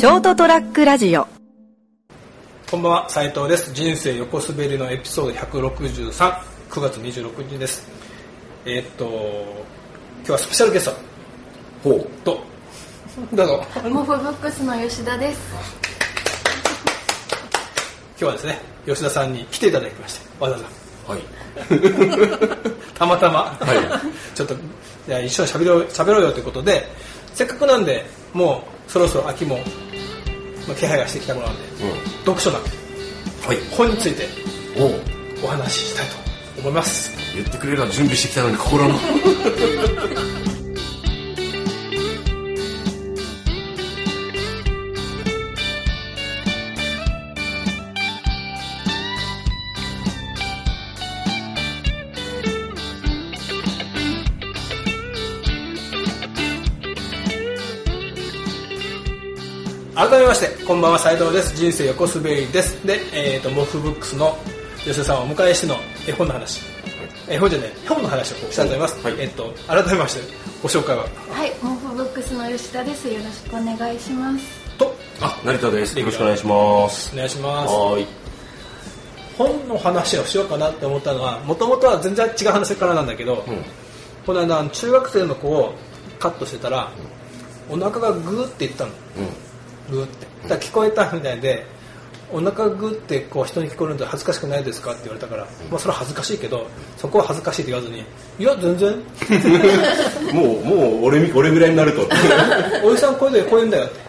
ショートトラックラジオ。こんばんは斉藤です。人生横滑りのエピソード1639月26日です。えーっと今日はスペシャルゲスト。ほう。とどうぞ。モフブックスの吉田です。今日はですね吉田さんに来ていただきましてわざわざ。はい。たまたま、は ちょっとじゃあ一緒に喋ろう喋ろうよということでせっかくなんでもうそろそろ秋も、まあ、気配がしてきた頃なんで、うん。読書なはい。本についておう。お話ししたいと思います。言ってくれれば準備してきたのに心の 改めましてこんばんは斉藤です。人生横滑りです。で、えー、とモフブックスの吉田さんをお迎えしての絵本の話。絵本じゃない絵本の話をしたいと思います、はい。えっ、と改めましてご紹介は？はい、モフブックスの吉田です。よろしくお願いします。とあ成田です。よろしくお願いします。お願いします。はーい。本の話をしようかなって思ったのはもともとは全然違う話からなんだけど、うん。この間中学生の子をカットしてたら、お腹がグーって言ったのグーって。だ聞こえたみたいでお腹グーってこう人に聞こえるんで恥ずかしくないですかって言われたから、まあそれは恥ずかしいけどそこは恥ずかしいって言わずにいや全然。う んもうもう俺み俺ぐらいになると。おじさんこういうのこういうんだよって。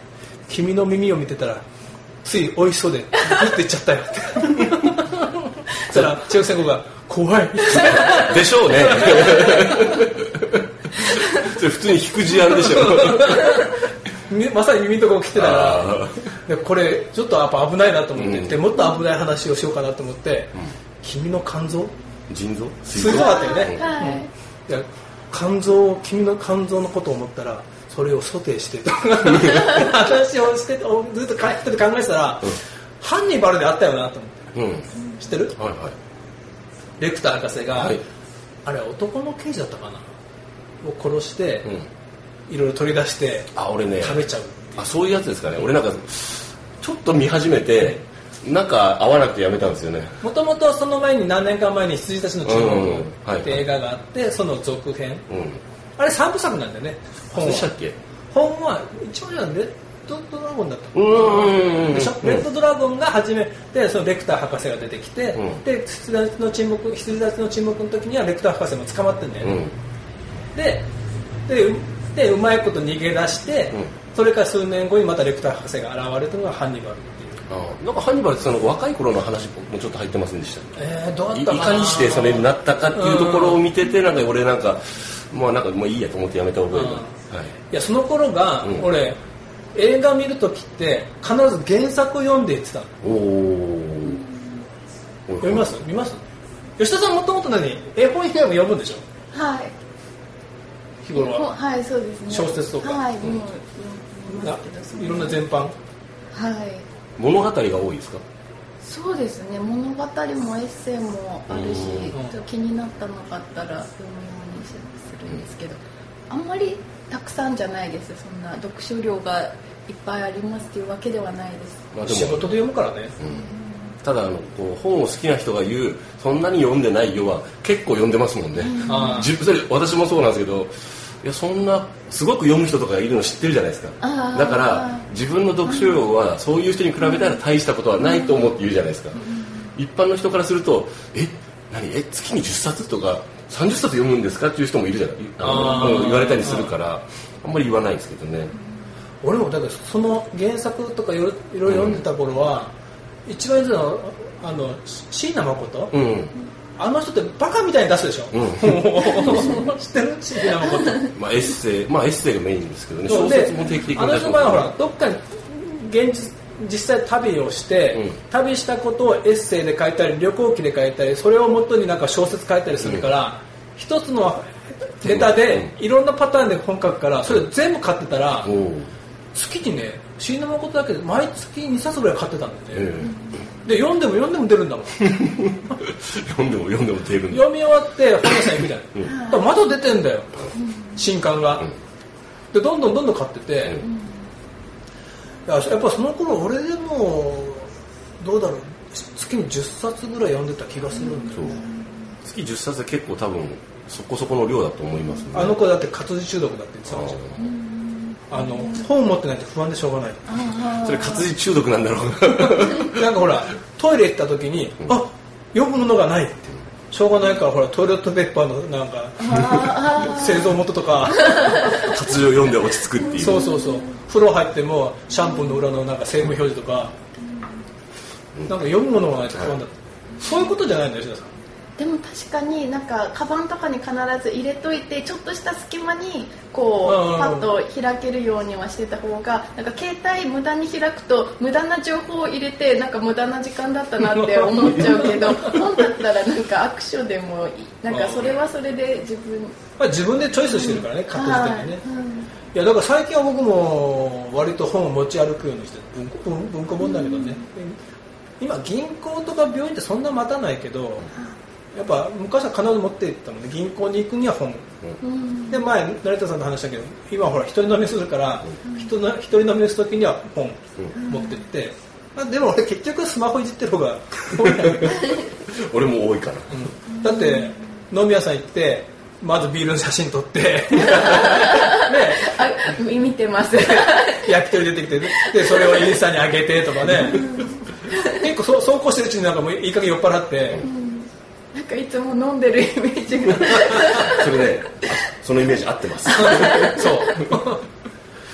君の耳を見てたらつい美味しそうでグッて言っちゃったよって。そしたら中学生の子が怖い。でしょうね。それ普通に引く事案でしょ。みまさに耳のところ来てたから。これちょっとやっぱ危ないなと思って、うん。でもっと危ない話をしようかなと思って、君の肝臓？腎臓？すごかったよね、はい。いや肝臓を君の肝臓のことを思ったらそれをソテーしてと 話をしておずっと考えてたら、ハンニバルであったよなと思って。うん。知ってる？はいはい。レクター博士が、はい。あれ男の刑事だったかな？を殺して、うんいろいろ取り出してあ俺ね。食べちゃう。あそういうやつですかね。俺なんかちょっと見始めてなんか合わなくてやめたんですよね。もともとその前に何年間前に羊たちの注うん。目はいって映画があってその続編。うん。あれ3部作なんだよね。本したっけ？本は一応じゃレッドドラゴンだった。うーんでしょ、レッドドラゴンが初めてそのレクター博士が出てきて、うん。で羊たちの沈黙羊たちの沈黙の時にはレクター博士も捕まってんだよね、うん。ででうでうまいこと逃げ出して、うん。それから数年後にまたレクター博士が現れたのがハンニバルっていう。あなんかハンニバルってその若い頃の話もちょっと入ってませんでしたえー、どうだいいったかなかにしてそれになったかっていうところを見ててなんか俺なんかまあなんかもういいやと思ってやめた覚えが、うん。はい。いやその頃が、うん。俺映画見る時って必ず原作を読んで言ってたの。おお読みます？見ます？吉田さんもともと何？絵本以外も読むんでしょ？はい。日頃は。はい、そうですね。小説とか。はい、もう、いろんな全般。はい。物語が多いですか？そうですね。物語もエッセイもあるし気になったのがあったら読むようにするん。ですけど、あんまりたくさんじゃないです。そんな読書量がいっぱいありますっていうわけではないです。まあでも。仕事で読むからね、ただあのこう本を好きな人が言うそんなに読んでないよは結構読んでますもんね、あー自分それ私もそうなんですけどいやそんなすごく読む人とかがいるの知ってるじゃないですか。だから自分の読書量はそういう人に比べたら大したことはないと思って言うじゃないですか、一般の人からするとえ何え月に10冊とか30冊読むんですかっていう人もいるじゃないあの言われたりするからあんまり言わないんですけどね。俺もだからその原作とかいろいろ読んでた頃は、一番言うのはあの椎名誠、うん。あの人ってバカみたいに出すでしょ、う 知ってる？椎名誠。まあエッセイまあエッセイがメインですけどね。小説も定期的にあの人の場合はほらどっかに現実実際旅をして、うん。旅したことをエッセイで書いたり旅行記で書いたりそれをもとになんか小説書いたりするから、一つのネタでいろんなパターンで本書くからそれ全部買ってたら、月にね椎名誠だけで毎月2冊ぐらい買ってたんだよね、えで読んでも読んでも出るんだもん。え 読んでも読んでも出るんだ。読み終わって本屋さん行くじゃん、だからまだ出てんだよ。新刊が、でどんどんどんどん買ってて、ややっぱその頃俺でもどうだろう。月に10冊ぐらい読んでた気がするんだよね、月10冊で結構多分そこそこの量だと思いますね。あの子だって活字中毒だって言ってたんですよあの本持ってないと不安でしょうがないそれ活字中毒なんだろうな。なんかほらトイレ行った時に、あ読むものがないって。しょうがないからほらトイレットペーパーのなんか製造元とか。活字を読んで落ち着くっていう。そうそうそう。風呂入ってもシャンプーの裏のなんか成分表示とか、なんか読むものがないと不安だ、そういうことじゃないんだよ吉田さんでも確かになんかカバンとかに必ず入れといてちょっとした隙間にこうパッと開けるようにはしてた方がなんか携帯無駄に開くと無駄な情報を入れてなんか無駄な時間だったなって思っちゃうけど 本だったらなんか握手でもいい。なんかそれはそれで自分。まあ、自分でチョイスしてるからね、書く時点でね、はい。うん。いやだから最近は僕も割と本を持ち歩くようにして文文庫本だけどね、今銀行とか病院ってそんな待たないけどやっぱ昔は必ず持って行ったので銀行に行くには本。うん。で前成田さんと話したけど今ほら一人飲みするから一人一人飲みする時には本持ってって、まあ、でも俺結局スマホいじってる方が 俺も多いから。うん。だって飲み屋さん行ってまずビールの写真撮って。ね。あ見てます。焼き鳥出てきてでそれをインスタに上げてとかね。結構そう走行してるうちになんかもういい加減酔っ払ってなんかいつも飲んでるイメージが。それねあそのイメージ合ってます。そう。い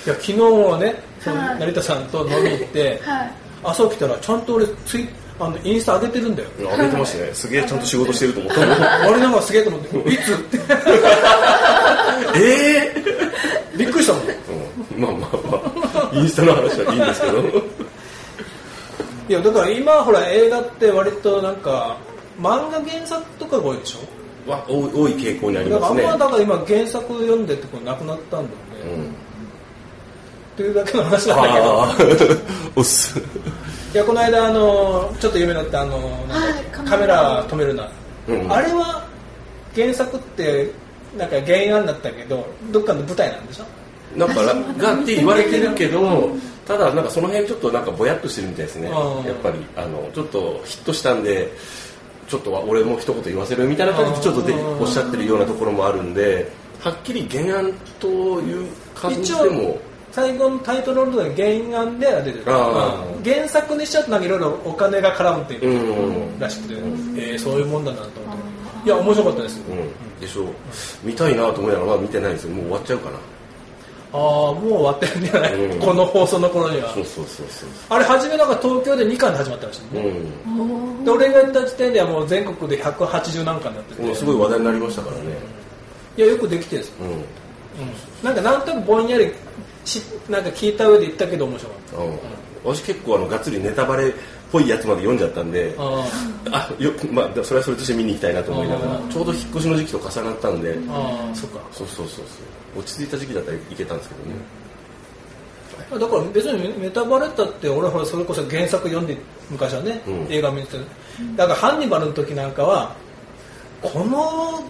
や昨日はね成田さんと飲み行ってはい。朝起きたらちゃんと俺ツイあのインスタ上げてるんだよ。上げてましたね。すげえちゃんと仕事してると思った。あれなんかすげえと思っていつ？ってええびっくりしたもん。うん、まあまあまあ。インスタの話はいいんですけど。いやだから今ほら映画って割となんか漫画原作とかが多いでしょ？わ多い多い傾向にありだからあんますねまだから今原作読んでってこうなくなったんだよね、うん。っていうだけの話なんだけど。ああ おっす。いやこの間あのちょっと有名だったあのカメラ止めるな、うん。あれは原作ってなんか原案だったけどどっかの舞台なんでしょ？なんか がって言われてるけどただなんかその辺ちょっとなんかぼやっとしてるみたいですね。うん。やっぱりあのちょっとヒットしたんでちょっとは俺も一言言わせるみたいな感じでちょっとでうん。おっしゃってるようなところもあるんではっきり原案という感じでも。最後のタイトルの原案では出てる。原作にしちゃうとなんかいろいろお金が絡むっていううんらしくて、えーそういうもんだなと思って。いや面白かったです、うん。でしょう。見たいなと思いながらまだ見てないんですよ。もう終わっちゃうかなああもう終わってるんじゃない、うん。この放送の頃には。そうそうそうそうあれ初めなんか東京で2巻で始まったらしいね、うん。で俺が行った時点ではもう全国で180何巻になってて、すごい話題になりましたからね。いやよくできてるんですよ、うん。うん、なんかなんとなくぼんやりしなんか聞いた上で言ったけど面白かっうん。私結構あのがっつりネタバレっぽいやつまで読んじゃったんでたああよまあそれはそれとして見に行きたいなと思いながらちょうど引っ越しの時期と重なったんでそっかそうそうそうそう。落ち着いた時期だったら行けたんですけどね。だから別にネタバレったって俺ほらそれこそ原作読んで昔はね、うん。映画見ててだからハンニバルの時なんかはこの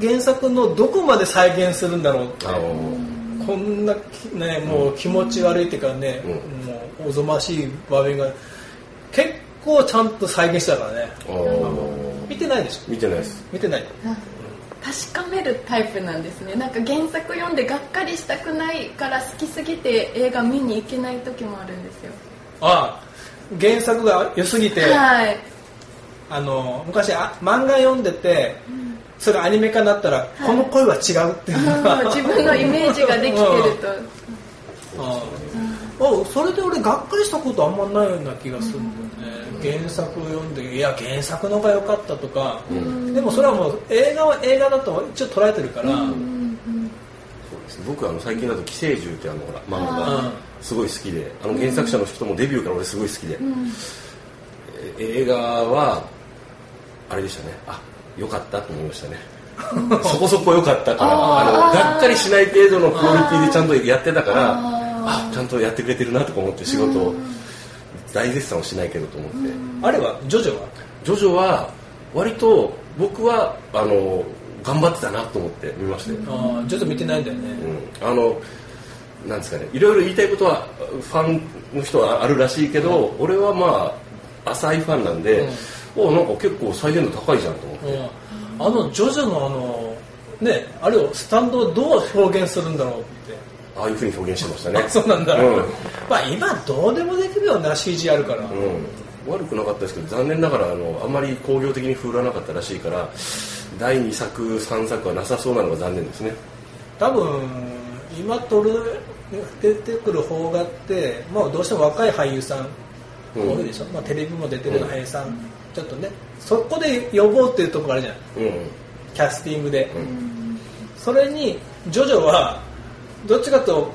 原作のどこまで再現するんだろうってこんなきねもう気持ち悪いっていうかね、うもうおぞましい場面が結構ちゃんと再現したからね。見てないでしょ？見てないです。見てない。確かめるタイプなんですね。なんか原作読んでがっかりしたくないから好きすぎて映画見に行けない時もあるんですよ。ああ原作が良すぎて、はい。あの昔あ漫画読んでて、それがアニメ化になったら、この声は違うっていう自分のイメージができてると。ああそれで俺がっかりしたことあんまないような気がするんだよね、原作を読んでいや原作の方が良かったとか、でもそれはもう映画は映画だと一応捉えてるから、そうですね。僕あの最近だと「寄生獣」ってあのほら漫画うん。がすごい好きであの原作者の人もデビューから俺すごい好きで、え映画はあれでしたね。あ良かったと思いましたね。そこそこ良かったからあのがっかりしない程度のクオリティでちゃんとやってたからあちゃんとやってくれてるなとか思って仕事を大絶賛をしないけどと思って、あれはジョジョは？ジョジョは割と僕はあの頑張ってたなと思って見ましたよ、ああジョジョ見てないんだよね、うん、あのなんですかね。いろいろ言いたいことはファンの人はあるらしいけど、俺はまあ浅いファンなんで、おなんか結構再現度高いじゃんと思って、うん。あのジョジョのあのねあれをスタンドをどう表現するんだろうってああいうふうに表現してましたね。あそうなんだ、うん。まあ今どうでもできるような CG あるから、うん、悪くなかったですけど残念ながらあのあんまり興行的に振るわなかったらしいから第2作3作はなさそうなのが残念ですね。多分今撮る出てくる方画って、まあ、どうしても若い俳優さんうん。多いでしょ、まあ、テレビも出てる俳優さん、ちょっとね。そこで呼ぼうっていうところあるじゃん。うん。キャスティングで、ん。それにジョジョはどっちかと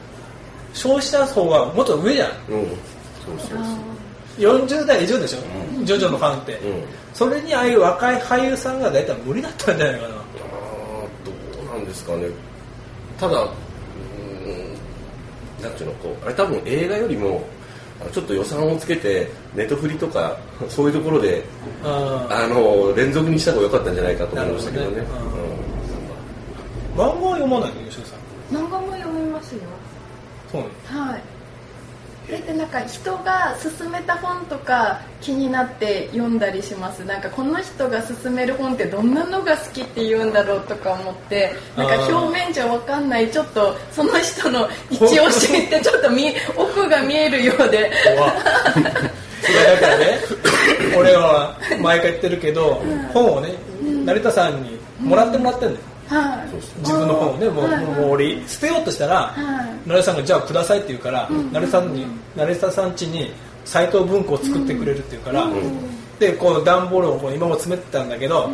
消費者層はもっと上じゃん。うん。そうそうそう。40代以上でしょ、ジョジョのファンって、うん。それにああいう若い俳優さんが大体無理だったんじゃないかな。あーどうなんですかね。ただうんなんていうのこうあれ多分映画よりもちょっと予算をつけてネットフリとか そういうところでああの連続にした方が良かったんじゃないかと思いましたけどね。なるほどね。漫画は読まないの？吉野さん漫画も読みますよ。そうなのはい。えでなんか人が勧めた本とか気になって読んだりします？なんかこの人が勧める本ってどんなのが好きって言うんだろうとか思ってなんか表面じゃ分かんないちょっとその人の一押しってちょっと見奥が見えるようで。怖っ。いやだからね俺は毎回言ってるけど、本をね成田さんにもらってもらってんだよ、はい。自分の本をねもう,、はい。もう俺捨てようとしたら、はい。成田さんがじゃあくださいって言うから、成田さんに成田さん家に斎藤文庫を作ってくれるって言うから、でこう段ボールを今も詰めてたんだけど、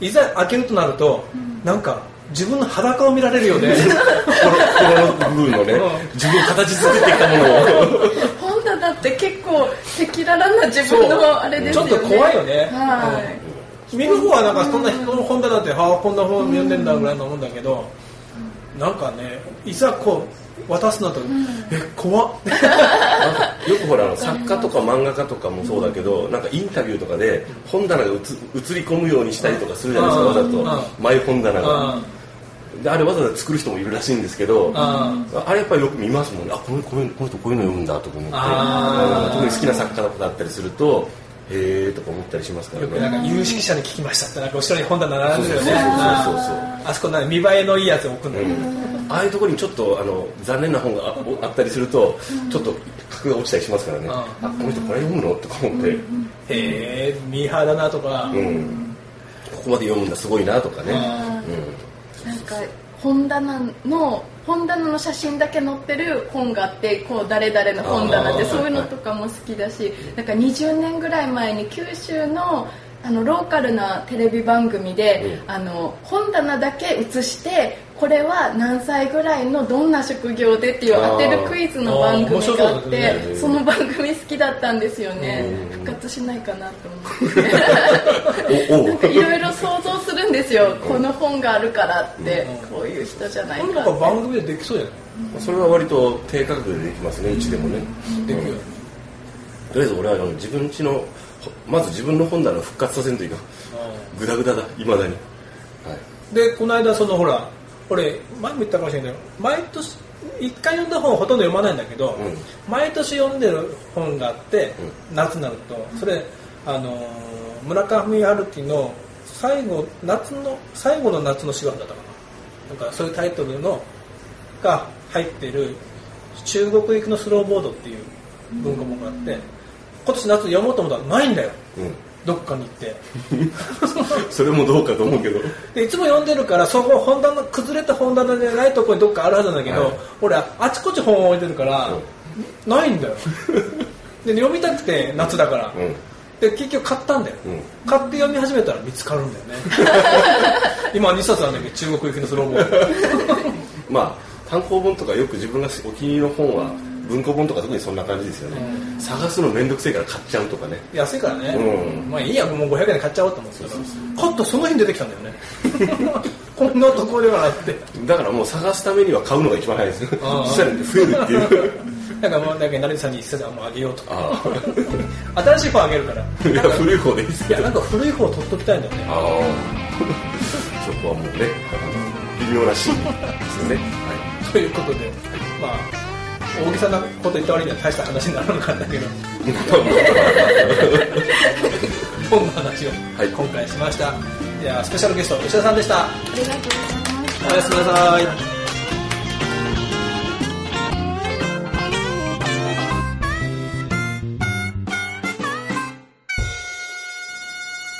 いざ開けるとなると、なんか自分の裸を見られるようで心心の部分のねうん。自分形作ってきたものを。本棚って結構赤裸々な自分のあれですよね。ちょっと怖いよね。はい、見る方はなんかそんな人の本棚ってはあこんな本読んでんだぐらいのもんだけど、なんかねいざこう渡すのと、え怖っ。よくほらあの作家とか漫画家とかもそうだけどなんかインタビューとかで本棚が映映り込むようにしたりとかするじゃないですかわざうん。とマイ本棚うがん。であれわざわざ作る人もいるらしいんですけどああれやっぱりよく見ますもんね。あこのこのこの人こういうの読むんだとか思って。特に好きな作家とかだったりするとへえとか思ったりしますからよくなんねか有識者に聞きましたってなんか後ろに本棚並んでるよね。そうそうそうそうそう。ああそこなんか見栄えのいいやつを置くんだよ、ああいうところにちょっとあの残念な本がああったりするとちょっと格が落ちたりしますからね、うん。あこの人これ読むの？とか思って、へえミーハーだなとか、うん。ここまで読むんだすごいなとかね、なんか本棚の本棚の写真だけ載ってる本があってこう誰々の本棚ってそういうのとかも好きだしなんか20年ぐらい前に九州のあのローカルなテレビ番組で、あの本棚だけ写してこれは何歳ぐらいのどんな職業でっていう当てるクイズの番組があってその番組好きだったんですよね。うん。復活しないかなと思って。ですよ、この本があるからって、こういう人じゃないかってなんか番組でできそうじゃない？それは割と低価格でできますねうちでもね、できる。とりあえず俺はあの自分家のほまず自分の本棚を復活させんといかん。グダグダだいまだに、はい、でこの間そのほら俺前も言ったかもしれないけど毎年一回読んだ本はほとんど読まないんだけど、うん。毎年読んでる本があって、夏になると。それあのー村上春樹の最後夏の最後の夏のだったかな。なんかそういうタイトルのが入ってる中国行きのスローボードっていう文庫本があって今年夏読もうと思ったらないんだよ。うん。どっかに行って。それもどうかと思うけど。でいつも読んでるからそこ本棚崩れた本棚じゃないとこにどっかあるはずなんだけど、はい。俺あちこち本を置いてるから、ないんだよ。で読みたくて夏だから、うんで結局買ったんだよ、うん。買って読み始めたら見つかるんだよね。今2冊なんだけど中国行きのスローボード。まあ単行本とかよく自分がお気に入りの本は文庫本とか特にそんな感じですよね、探すの面倒くせえから買っちゃうとかね。安いからね、うん。まあいいやもう500円で買っちゃおうと思ってたけど。買ったその日に出てきたんだよね。こんなところではなくて。だからもう探すためには買うのが一番早いです。よああ。そしたら増えるっていうなんかもうなんか成田さんに一冊もうあげようとあ 新しい本あげるから。あいや古い方でいいですいやなんか古い方取っときたいんだよね。ああ。そこはもうねあの微妙なシーンですよね、はい、ということでまあ大げさなこと言った割には大した話にならなかったけど。本の話をはい。今回しました、ではスペシャルゲスト吉田さんでした。ありがとうございますおやすみなさい